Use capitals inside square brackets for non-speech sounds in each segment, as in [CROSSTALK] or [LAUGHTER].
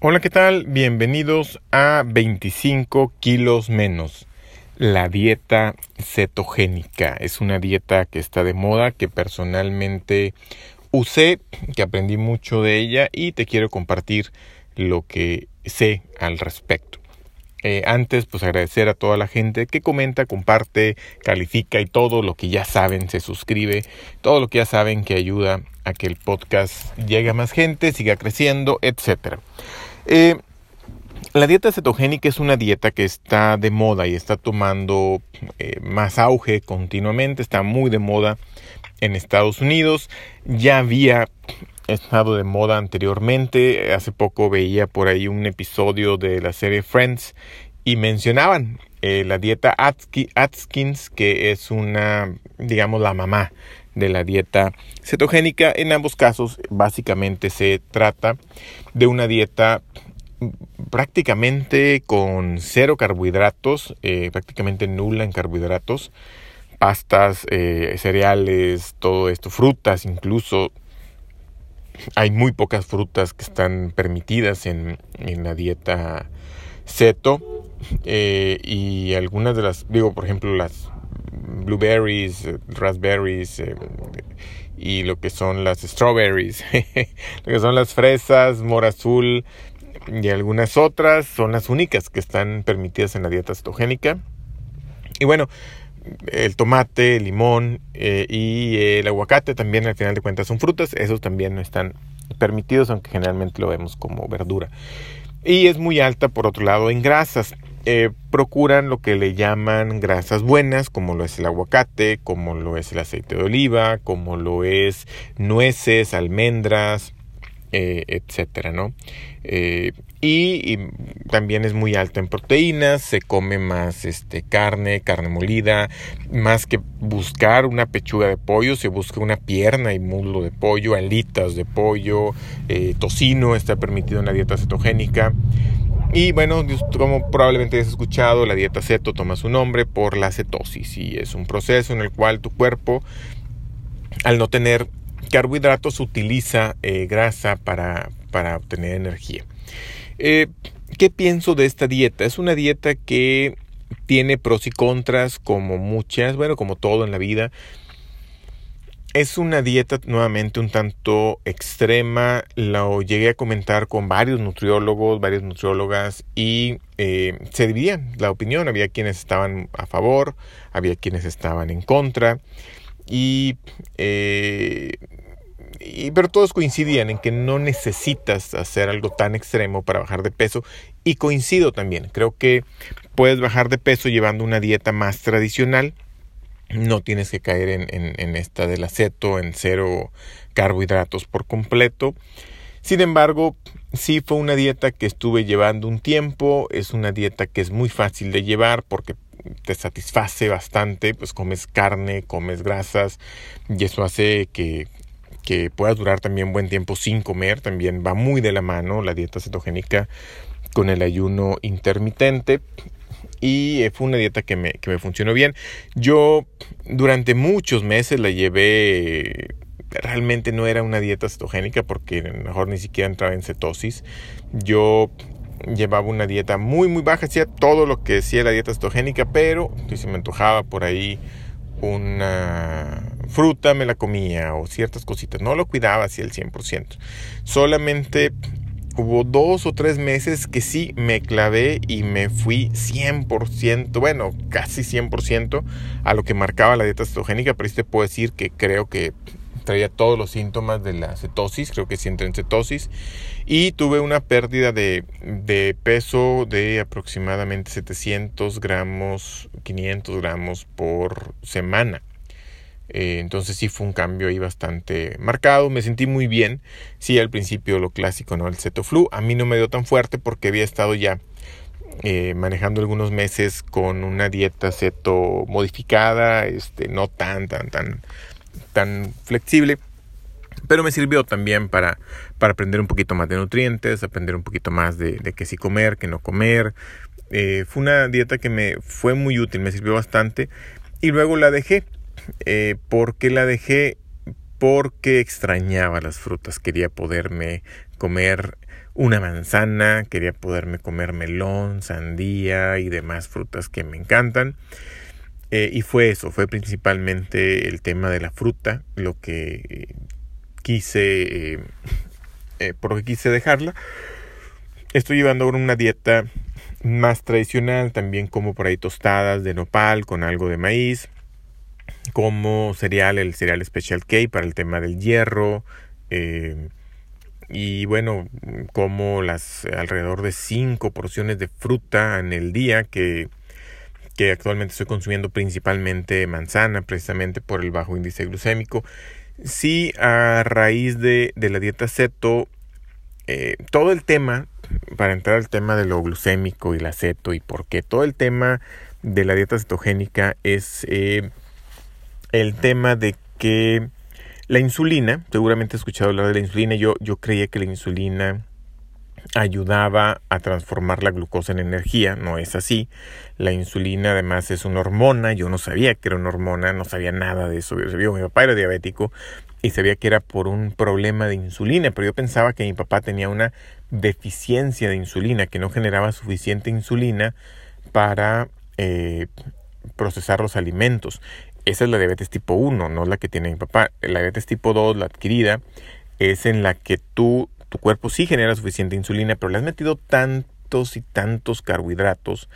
Hola, ¿qué tal? Bienvenidos a 25 kilos menos. La dieta cetogénica es una dieta que está de moda, que personalmente usé, que aprendí mucho de ella y te quiero compartir lo que sé al respecto. Eh, antes, pues agradecer a toda la gente que comenta, comparte, califica y todo lo que ya saben, se suscribe, todo lo que ya saben que ayuda a que el podcast llegue a más gente, siga creciendo, etcétera. Eh, la dieta cetogénica es una dieta que está de moda y está tomando eh, más auge continuamente, está muy de moda en Estados Unidos, ya había estado de moda anteriormente, hace poco veía por ahí un episodio de la serie Friends y mencionaban eh, la dieta Atkins, que es una, digamos, la mamá de la dieta cetogénica. En ambos casos, básicamente se trata de una dieta prácticamente con cero carbohidratos, eh, prácticamente nula en carbohidratos, pastas, eh, cereales, todo esto, frutas incluso. Hay muy pocas frutas que están permitidas en, en la dieta ceto eh, y algunas de las, digo, por ejemplo, las blueberries, eh, raspberries eh, y lo que son las strawberries, [LAUGHS] lo que son las fresas, mora azul y algunas otras son las únicas que están permitidas en la dieta cetogénica. Y bueno, el tomate, el limón y el aguacate también al final de cuentas son frutas, esos también no están permitidos, aunque generalmente lo vemos como verdura. Y es muy alta, por otro lado, en grasas. Eh, procuran lo que le llaman grasas buenas, como lo es el aguacate, como lo es el aceite de oliva, como lo es nueces, almendras, eh, etcétera, ¿no? Eh, y, también es muy alta en proteínas, se come más este, carne, carne molida, más que buscar una pechuga de pollo, se busca una pierna y muslo de pollo, alitas de pollo, eh, tocino está permitido en la dieta cetogénica. Y bueno, como probablemente has escuchado, la dieta ceto toma su nombre por la cetosis y es un proceso en el cual tu cuerpo, al no tener carbohidratos utiliza eh, grasa para, para, obtener energía. Eh, ¿Qué pienso de esta dieta? Es una dieta que tiene pros y contras como muchas, bueno, como todo en la vida. Es una dieta nuevamente un tanto extrema, lo llegué a comentar con varios nutriólogos, varias nutriólogas y eh, se dividían la opinión, había quienes estaban a favor, había quienes estaban en contra y pero todos coincidían en que no necesitas hacer algo tan extremo para bajar de peso. Y coincido también, creo que puedes bajar de peso llevando una dieta más tradicional. No tienes que caer en, en, esta del aceto, en cero carbohidratos por completo. Sin embargo, sí fue una dieta que estuve llevando un tiempo. Es una dieta que es muy fácil de llevar porque te satisface bastante, pues comes carne, comes grasas y eso hace que que pueda durar también buen tiempo sin comer, también va muy de la mano la dieta cetogénica con el ayuno intermitente y eh, fue una dieta que me, que me funcionó bien. Yo durante muchos meses la llevé, realmente no era una dieta cetogénica porque mejor ni siquiera entraba en cetosis. Yo llevaba una dieta muy muy baja, hacía todo lo que decía la dieta cetogénica, pero si se me antojaba por ahí una fruta me la comía o ciertas cositas. No lo cuidaba así al 100%. Solamente hubo dos o tres meses que sí me clavé y me fui 100%, bueno, casi 100% a lo que marcaba la dieta cetogénica, pero sí te puedo decir que creo que traía todos los síntomas de la cetosis, creo que sí entré en cetosis, y tuve una pérdida de, de peso de aproximadamente 700 gramos, 500 gramos por semana. Eh, entonces sí fue un cambio ahí bastante marcado. Me sentí muy bien. Sí, al principio lo clásico, ¿no? El cetoflu. A mí no me dio tan fuerte porque había estado ya eh, manejando algunos meses con una dieta ceto modificada, este, no tan, tan, tan, tan flexible. Pero me sirvió también para, para aprender un poquito más de nutrientes, aprender un poquito más de, de qué sí comer, qué no comer. Eh, fue una dieta que me fue muy útil, me sirvió bastante. Y luego la dejé eh, ¿Por qué la dejé? Porque extrañaba las frutas, quería poderme comer una manzana, quería poderme comer melón, sandía y demás frutas que me encantan. Eh, y fue eso, fue principalmente el tema de la fruta, lo que quise, eh, eh, lo que quise dejarla. Estoy llevando ahora una dieta más tradicional, también como por ahí tostadas de nopal con algo de maíz, como cereal, el cereal Special K para el tema del hierro, y bueno, como las alrededor de 5 porciones de fruta en el día que, que actualmente estoy consumiendo principalmente manzana, precisamente por el bajo índice glucémico. Sí, a raíz de, de la dieta ceto, eh, todo el tema, para entrar al tema de lo glucémico y la ceto y por qué, todo el tema de la dieta cetogénica es eh, el tema de que la insulina, seguramente he escuchado hablar de la insulina, yo, yo creía que la insulina ayudaba a transformar la glucosa en energía, no es así. La insulina además es una hormona, yo no sabía que era una hormona, no sabía nada de eso. Mi papá era diabético y sabía que era por un problema de insulina, pero yo pensaba que mi papá tenía una deficiencia de insulina, que no generaba suficiente insulina para eh, procesar los alimentos. Esa es la diabetes tipo 1, no la que tiene mi papá. La diabetes tipo 2, la adquirida, es en la que tú, tu cuerpo sí genera suficiente insulina, pero le has metido tantos y tantos carbohidratos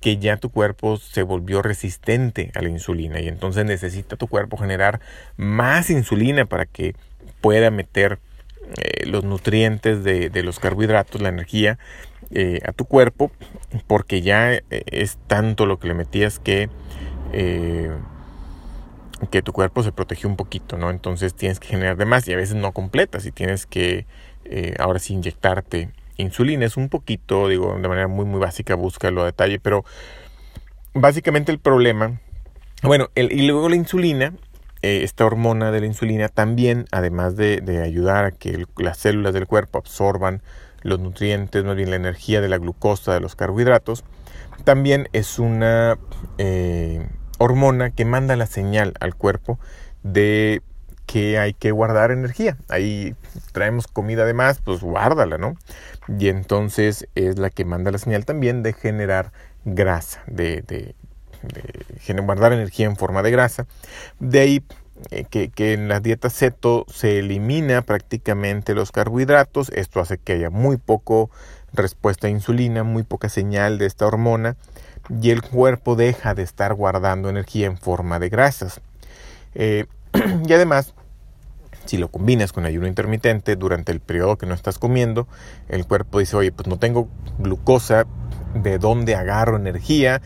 que ya tu cuerpo se volvió resistente a la insulina y entonces necesita tu cuerpo generar más insulina para que pueda meter eh, los nutrientes de, los carbohidratos, la energía eh, a tu cuerpo, porque ya eh, es tanto lo que le metías que que tu cuerpo se protegió un poquito, ¿no? Entonces tienes que generar de más y a veces no completas y tienes que eh, ahora sí inyectarte insulina. Es un poquito, digo, de manera muy, muy básica, búscalo a detalle, pero básicamente el problema, bueno, y luego la insulina, eh, esta hormona de la insulina también, además de, de ayudar a que las células del cuerpo absorban los nutrientes, más bien la energía de la glucosa, de los carbohidratos, también es una... Eh, hormona que manda la señal al cuerpo de que hay que guardar energía. Ahí traemos comida de más, pues guárdala, ¿no? Y entonces es la que manda la señal también de generar grasa, de, de, guardar energía en forma de grasa. De ahí eh, que, que, en la dieta ceto se elimina prácticamente los carbohidratos. Esto hace que haya muy poco respuesta a insulina, muy poca señal de esta hormona y el cuerpo deja de estar guardando energía en forma de grasas. Eh, [CLEARS THROAT] y además, si lo combinas con ayuno intermitente durante el periodo que no estás comiendo, el cuerpo dice, oye, pues no tengo glucosa, ¿de dónde agarro energía?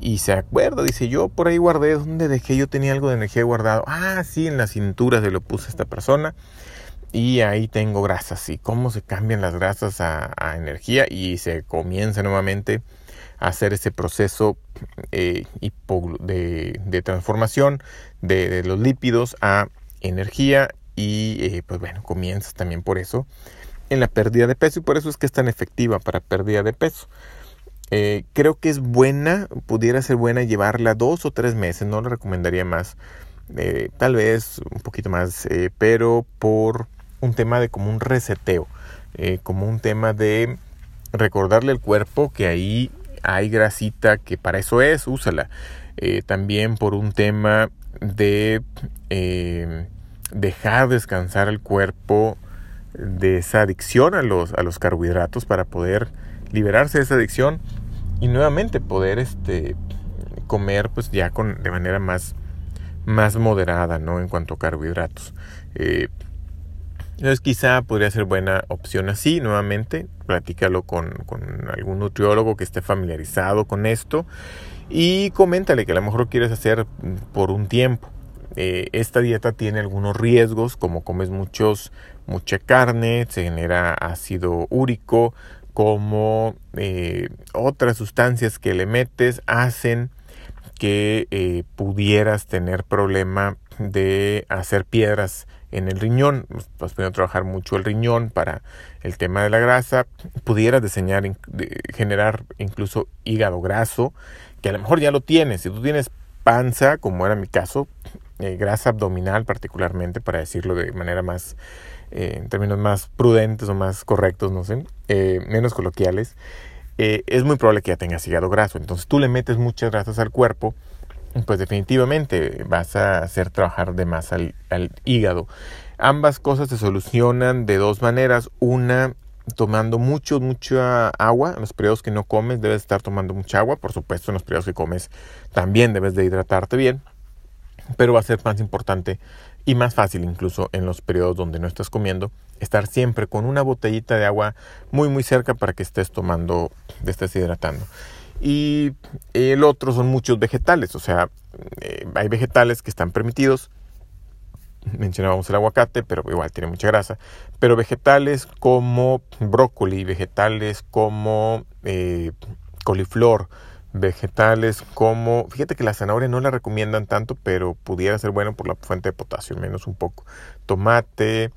Y se acuerda, dice, yo por ahí guardé, ¿dónde dejé? Yo tenía algo de energía guardado. Ah, sí, en la cintura se lo puse esta persona. Y ahí tengo grasas. ¿Y cómo se cambian las grasas a, a energía? Y se comienza nuevamente hacer ese proceso eh, de, transformación de, los lípidos a energía y eh, pues bueno, comienzas también por eso en la pérdida de peso y por eso es que es tan efectiva para pérdida de peso. Eh, creo que es buena, pudiera ser buena llevarla dos o tres meses, no le recomendaría más, tal vez un poquito más, pero por un tema de como un reseteo, como un tema de recordarle al cuerpo que ahí hay grasita que para eso es, úsala. Eh, también por un tema de eh, dejar descansar el cuerpo de esa adicción a los, a los carbohidratos para poder liberarse de esa adicción y nuevamente poder este, comer pues ya con, de manera más, más moderada ¿no? en cuanto a carbohidratos. Eh, entonces quizá podría ser buena opción así, nuevamente, platícalo con, con, algún nutriólogo que esté familiarizado con esto y coméntale que a lo mejor quieres hacer por un tiempo. Eh, esta dieta tiene algunos riesgos, como comes muchos, mucha carne, se genera ácido úrico, como eh, otras sustancias que le metes hacen que eh, pudieras tener problema de hacer piedras en el riñón, vas a trabajar mucho el riñón para el tema de la grasa, pudieras diseñar, generar incluso hígado graso, que a lo mejor ya lo tienes, si tú tienes panza, como era mi caso, eh, grasa abdominal particularmente, para decirlo de manera más eh, en términos más prudentes o más correctos, no sé, eh, menos coloquiales, es muy probable que ya tengas hígado graso. Entonces tú le metes muchas grasas al cuerpo, pues definitivamente vas a hacer trabajar de más al, al hígado. Ambas cosas se solucionan de dos maneras. Una, tomando mucho, mucha agua. En los periodos que no comes debes estar tomando mucha agua. Por supuesto, en los periodos que comes también debes de hidratarte bien. Pero va a ser más importante y más fácil incluso en los periodos donde no estás comiendo, estar siempre con una botellita de agua muy muy cerca para que estés tomando, estés hidratando. Y el otro son muchos vegetales, o sea, eh, hay vegetales que están permitidos. Mencionábamos el aguacate, pero igual tiene mucha grasa. Pero vegetales como brócoli, vegetales como eh, coliflor, vegetales como, fíjate que la zanahoria no la recomiendan tanto, pero pudiera ser bueno por la fuente de potasio, menos un poco. Tomate,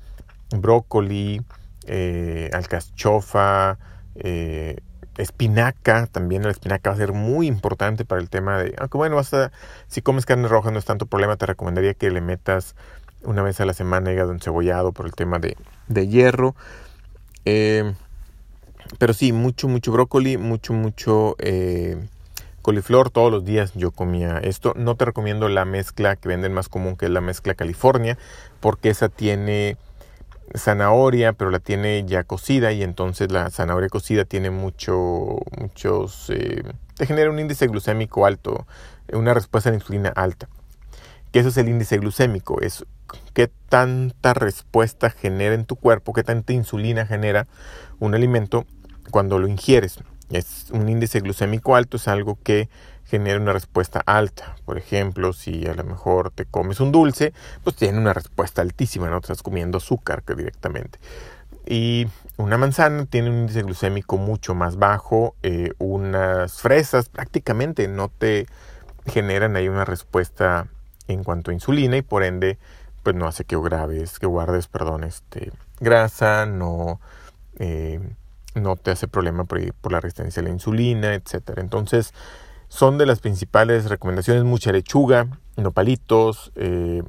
brócoli, eh, alcachofa, eh, espinaca, también la espinaca va a ser muy importante para el tema de, aunque bueno, vas si comes carne roja no es tanto problema, te recomendaría que le metas una vez a la semana hígado encebollado por el tema de, de hierro. Eh, pero sí, mucho, mucho brócoli, mucho, mucho eh, coliflor todos los días yo comía esto. No te recomiendo la mezcla que venden más común que es la mezcla California porque esa tiene zanahoria pero la tiene ya cocida y entonces la zanahoria cocida tiene mucho, muchos, eh, te genera un índice glucémico alto, una respuesta a la insulina alta. Que eso es el índice glucémico, es qué tanta respuesta genera en tu cuerpo, qué tanta insulina genera un alimento cuando lo ingieres. Es un índice glucémico alto, es algo que genera una respuesta alta. Por ejemplo, si a lo mejor te comes un dulce, pues tiene una respuesta altísima, no estás comiendo azúcar directamente. Y una manzana tiene un índice glucémico mucho más bajo. Eh, unas fresas prácticamente no te generan ahí una respuesta en cuanto a insulina y por ende pues no hace que que guardes, perdón, este, grasa, no eh, no te hace problema por, por la resistencia a la insulina, etcétera. Entonces, son de las principales recomendaciones, mucha lechuga, nopalitos, eh,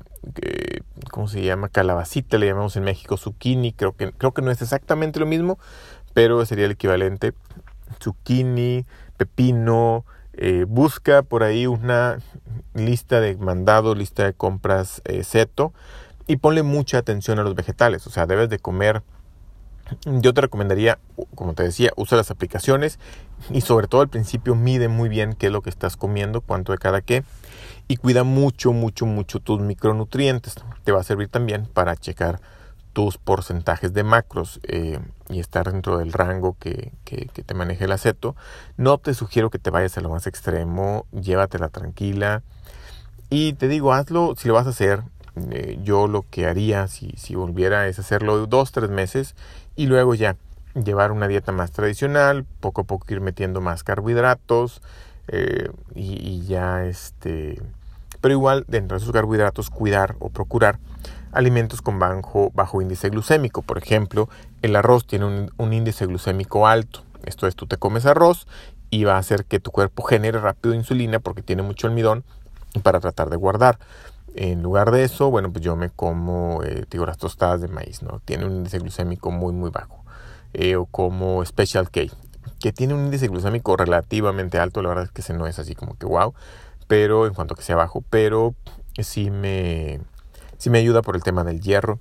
¿cómo se llama? Calabacita, le llamamos en México zucchini, creo que, creo que no es exactamente lo mismo, pero sería el equivalente. Zucchini, pepino, eh, busca por ahí una lista de mandados, lista de compras eh, seto y ponle mucha atención a los vegetales, o sea, debes de comer yo te recomendaría, como te decía, usa las aplicaciones y sobre todo al principio mide muy bien qué es lo que estás comiendo, cuánto de cada qué y cuida mucho, mucho, mucho tus micronutrientes. Te va a servir también para checar tus porcentajes de macros eh, y estar dentro del rango que, que, te maneje el aceto. No te sugiero que te vayas a lo más extremo, llévatela tranquila y te digo, hazlo si lo vas a hacer. Eh, yo lo que haría si, si volviera es hacerlo dos, tres meses y luego ya llevar una dieta más tradicional, poco a poco ir metiendo más carbohidratos eh, y, ya este, pero igual dentro de esos carbohidratos cuidar o procurar alimentos con bajo, bajo índice glucémico. Por ejemplo, el arroz tiene un, un índice glucémico alto. Esto es, tú te comes arroz y va a hacer que tu cuerpo genere rápido insulina porque tiene mucho almidón para tratar de guardar. En lugar de eso, bueno, pues yo me como, eh, las tostadas de maíz, ¿no? Tiene un índice glucémico muy, muy bajo. Eh, o como Special K, que tiene un índice glucémico relativamente alto, la verdad es que ese no es así como que wow, pero en cuanto que sea bajo, pero sí me, sí me ayuda por el tema del hierro.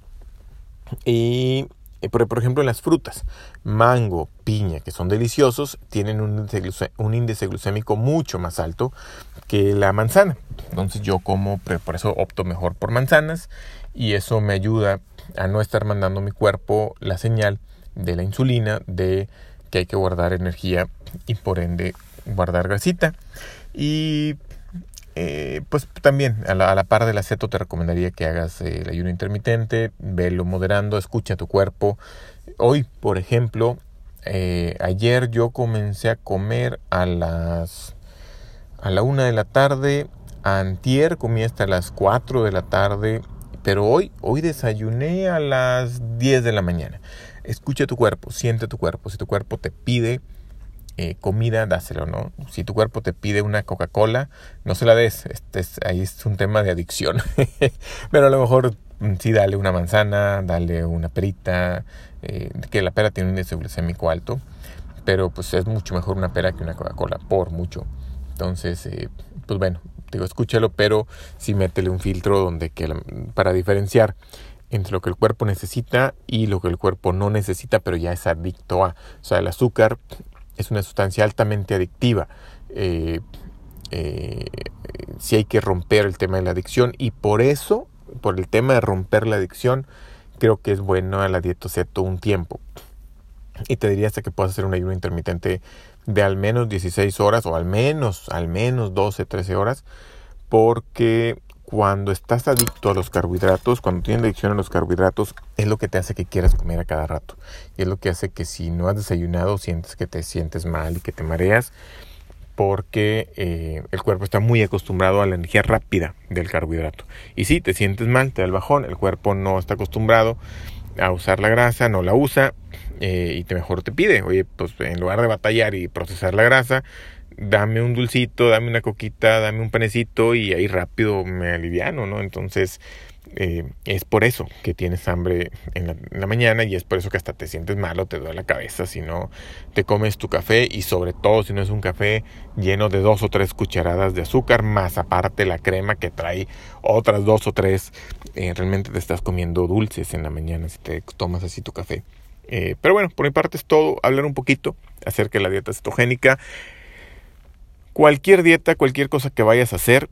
Y eh, por, ejemplo, en las frutas, mango, piña, que son deliciosos, tienen un índice, un índice, glucémico mucho más alto que la manzana. Entonces yo como, por eso opto mejor por manzanas y eso me ayuda a no estar mandando a mi cuerpo la señal de la insulina de que hay que guardar energía y por ende guardar grasita. Y eh, pues también a la, par del aceto te recomendaría que hagas eh, el ayuno intermitente, velo moderando, escucha tu cuerpo. Hoy, por ejemplo, eh, ayer yo comencé a comer a las a la una de la tarde, antier comí hasta las 4 de la tarde, pero hoy, hoy desayuné a las 10 de la mañana. Escucha tu cuerpo, siente tu cuerpo. Si tu cuerpo te pide eh, comida, dáselo, ¿no? Si tu cuerpo te pide una Coca-Cola, no se la des. Este es, ahí es un tema de adicción. [LAUGHS] Pero a lo mejor mm, sí, dale una manzana, dale una perita, eh, que la pera tiene un índice glucémico alto, pero pues es mucho mejor una pera que una Coca-Cola, por mucho. Entonces, eh, pues bueno, digo, escúchalo, pero sí métele un filtro donde que para diferenciar entre lo que el cuerpo necesita y lo que el cuerpo no necesita, pero ya es adicto a. O sea, el azúcar es una sustancia altamente adictiva. Eh, eh, si hay que romper el tema de la adicción y por eso, por el tema de romper la adicción, creo que es bueno la dieta ceto un tiempo. Y te diría hasta que puedas hacer un ayuno intermitente de al menos 16 horas o al menos, al menos 12, 13 horas, porque cuando estás adicto a los carbohidratos, cuando tienes adicción a los carbohidratos, es lo que te hace que quieras comer a cada rato. Y es lo que hace que si no has desayunado, sientes que te sientes mal y que te mareas, porque eh, el cuerpo está muy acostumbrado a la energía rápida del carbohidrato. Y si te sientes mal, te da el bajón, el cuerpo no está acostumbrado a usar la grasa, no la usa eh, y te mejor te pide, oye, pues en lugar de batallar y procesar la grasa, dame un dulcito, dame una coquita, dame un panecito y ahí rápido me aliviano, ¿no? Entonces eh, es por eso que tienes hambre en la, mañana y es por eso que hasta te sientes malo, te duele la cabeza si no te comes tu café y sobre todo si no es un café lleno de dos o tres cucharadas de azúcar más aparte la crema que trae otras dos o tres, eh, realmente te estás comiendo dulces en la mañana si te tomas así tu café. Eh, pero bueno, por mi parte es todo, hablar un poquito acerca de la dieta cetogénica. Cualquier dieta, cualquier cosa que vayas a hacer,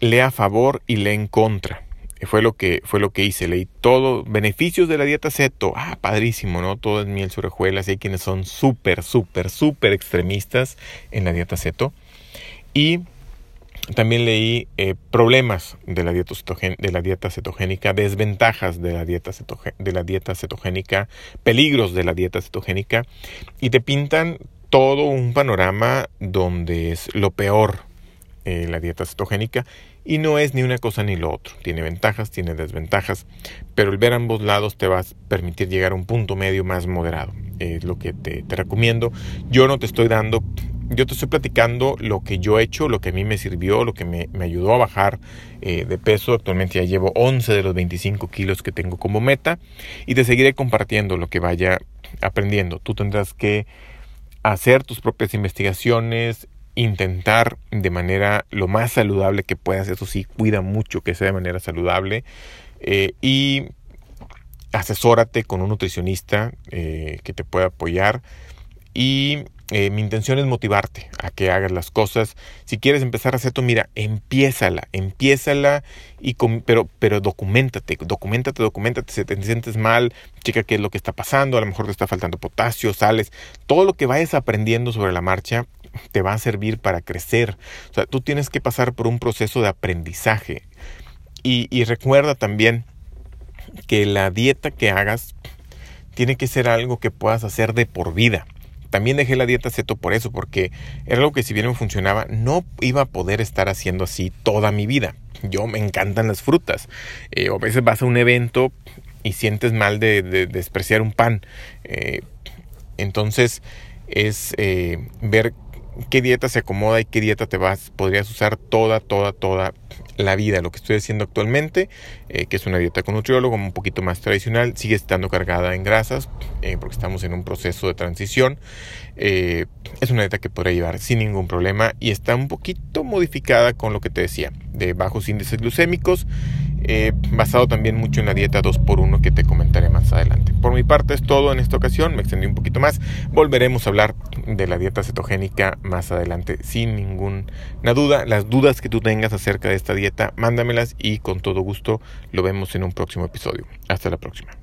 lea a favor y lea en contra. Fue lo que, fue lo que hice, leí todo, beneficios de la dieta ceto, ah, padrísimo, ¿no? Todo es miel sobre hojuelas, y hay quienes son súper, súper, súper extremistas en la dieta ceto. Y también leí eh, problemas de la, dieta de la dieta cetogénica, desventajas de la dieta, de la dieta cetogénica, peligros de la dieta cetogénica, y te pintan todo un panorama donde es lo peor eh, la dieta cetogénica y no es ni una cosa ni lo otro. Tiene ventajas, tiene desventajas, pero el ver ambos lados te va a permitir llegar a un punto medio más moderado. Es lo que te, recomiendo. Yo no te estoy dando, yo te estoy platicando lo que yo he hecho, lo que a mí me sirvió, lo que me, ayudó a bajar eh, de peso. Actualmente ya llevo 11 de los 25 kilos que tengo como meta y te seguiré compartiendo lo que vaya aprendiendo. Tú tendrás que hacer tus propias investigaciones, intentar de manera lo más saludable que puedas, eso sí, cuida mucho que sea de manera saludable eh, y asesórate con un nutricionista eh, que te pueda apoyar y eh, mi intención es motivarte a que hagas las cosas. Si quieres empezar a hacer esto, mira, empiézala, empiézala, y pero, pero documentate, documentate, documentate. Si te sientes mal, checa qué es lo que está pasando, a lo mejor te está faltando potasio, sales. Todo lo que vayas aprendiendo sobre la marcha te va a servir para crecer. O sea, tú tienes que pasar por un proceso de aprendizaje. Y, y recuerda también que la dieta que hagas tiene que ser algo que puedas hacer de por vida. También dejé la dieta ceto por eso, porque era algo que si bien me funcionaba, no iba a poder estar haciendo así toda mi vida. Yo me encantan las frutas. Eh, a veces vas a un evento y sientes mal de, despreciar un pan. Eh, entonces es eh, ver qué dieta se acomoda y qué dieta te vas, podrías usar toda, toda, toda la vida. Lo que estoy haciendo actualmente, eh, que es una dieta con nutriólogo un poquito más tradicional, sigue estando cargada en grasas, eh, porque estamos en un proceso de transición. Eh, es una dieta que podrá llevar sin ningún problema y está un poquito modificada con lo que te decía, de bajos índices glucémicos eh, basado también mucho en la dieta 2x1 que te comentaré más adelante. Por mi parte es todo en esta ocasión, me extendí un poquito más, volveremos a hablar de la dieta cetogénica más adelante sin ninguna duda. Las dudas que tú tengas acerca de esta dieta, mándamelas y con todo gusto lo vemos en un próximo episodio. Hasta la próxima.